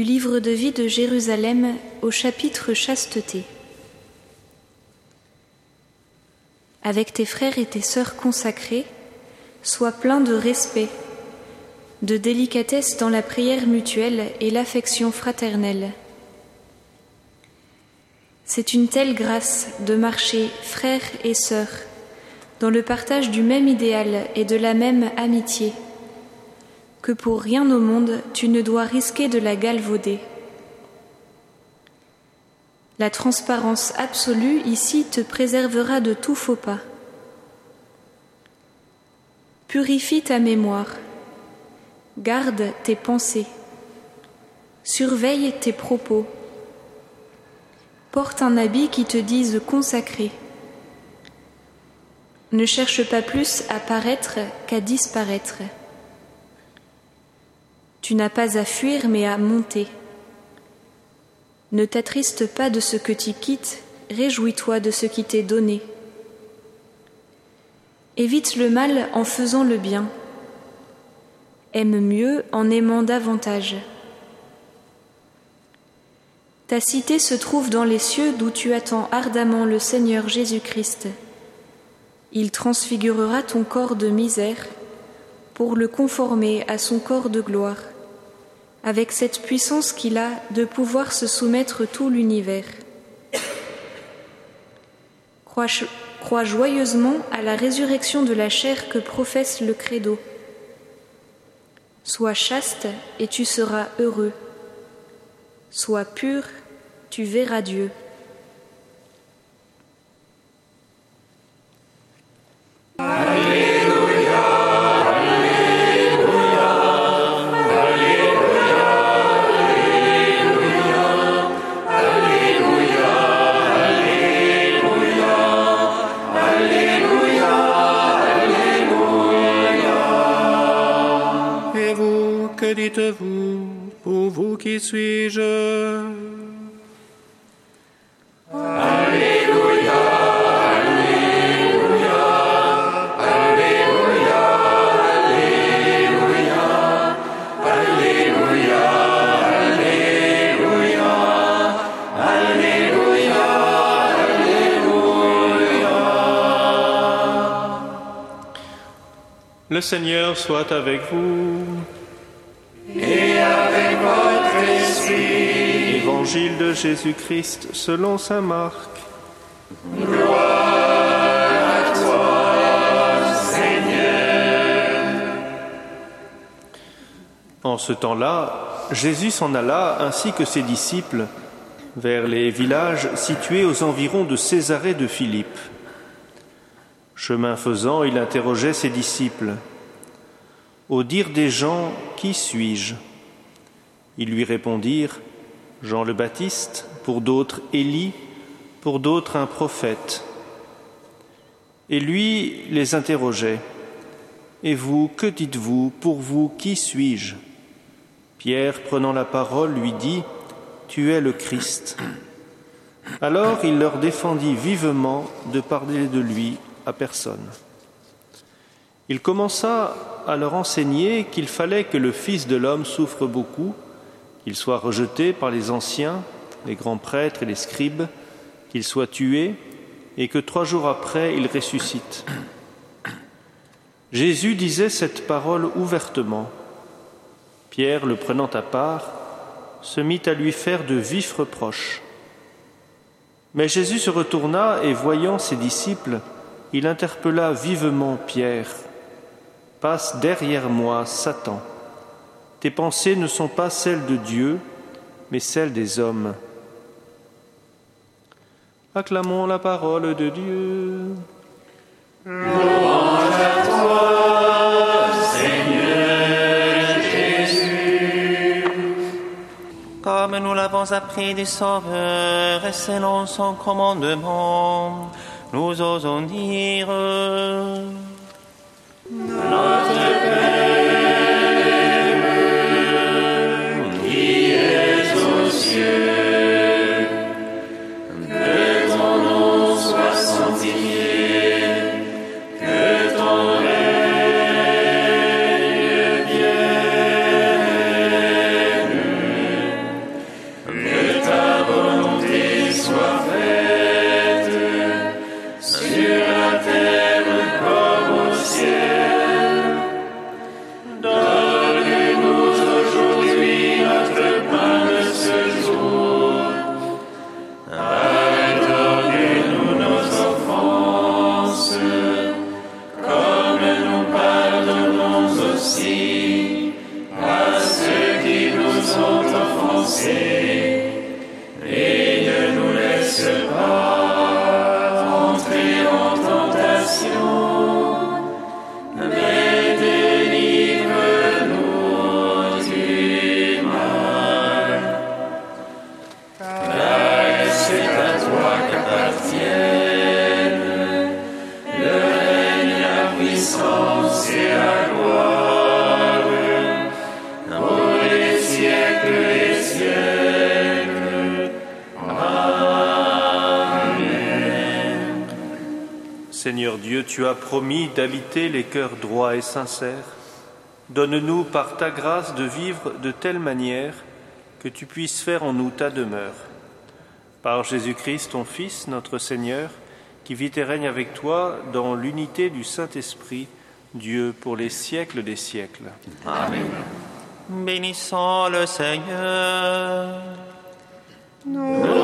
Du livre de vie de Jérusalem au chapitre Chasteté. Avec tes frères et tes sœurs consacrés, sois plein de respect, de délicatesse dans la prière mutuelle et l'affection fraternelle. C'est une telle grâce de marcher frères et sœurs dans le partage du même idéal et de la même amitié que pour rien au monde tu ne dois risquer de la galvauder. La transparence absolue ici te préservera de tout faux pas. Purifie ta mémoire, garde tes pensées, surveille tes propos, porte un habit qui te dise consacré. Ne cherche pas plus à paraître qu'à disparaître. Tu n'as pas à fuir mais à monter. Ne t'attriste pas de ce que tu quittes, réjouis-toi de ce qui t'est donné. Évite le mal en faisant le bien. Aime mieux en aimant davantage. Ta cité se trouve dans les cieux d'où tu attends ardemment le Seigneur Jésus-Christ. Il transfigurera ton corps de misère pour le conformer à son corps de gloire, avec cette puissance qu'il a de pouvoir se soumettre tout l'univers. Crois, joyeusement à la résurrection de la chair que professe le credo. Sois chaste et tu seras heureux. Sois pur, tu verras Dieu. Dites-vous Pour vous qui suis-je Alléluia, Alléluia, Alléluia, Alléluia, Alléluia, Alléluia, Alléluia, Alléluia. Le Seigneur soit avec vous. Et avec votre esprit. Évangile de Jésus-Christ selon saint Marc. Gloire à toi, Seigneur. En ce temps-là, Jésus s'en alla ainsi que ses disciples vers les villages situés aux environs de Césarée de Philippe. Chemin faisant, il interrogeait ses disciples. Au dire des gens, qui suis-je? Ils lui répondirent, Jean le Baptiste, pour d'autres Élie, pour d'autres un prophète. Et lui les interrogeait, Et vous, que dites-vous Pour vous, qui suis-je? Pierre, prenant la parole, lui dit, Tu es le Christ. Alors il leur défendit vivement de parler de lui à personne. Il commença à leur enseigner qu'il fallait que le Fils de l'homme souffre beaucoup, qu'il soit rejeté par les anciens, les grands prêtres et les scribes, qu'il soit tué, et que trois jours après il ressuscite. Jésus disait cette parole ouvertement. Pierre, le prenant à part, se mit à lui faire de vifs reproches. Mais Jésus se retourna et voyant ses disciples, il interpella vivement Pierre. Passe derrière moi, Satan. Tes pensées ne sont pas celles de Dieu, mais celles des hommes. Acclamons la parole de Dieu. Louange à toi, Seigneur Jésus. Comme nous l'avons appris du Sauveur et selon son commandement, nous osons dire Notre aussi à ceux qui nous ont offensés, Seigneur Dieu, tu as promis d'habiter les cœurs droits et sincères. Donne-nous par ta grâce de vivre de telle manière que tu puisses faire en nous ta demeure. Par Jésus-Christ, ton Fils, notre Seigneur, qui vit et règne avec toi dans l'unité du Saint-Esprit, Dieu pour les siècles des siècles. Bénissons le Seigneur. Nous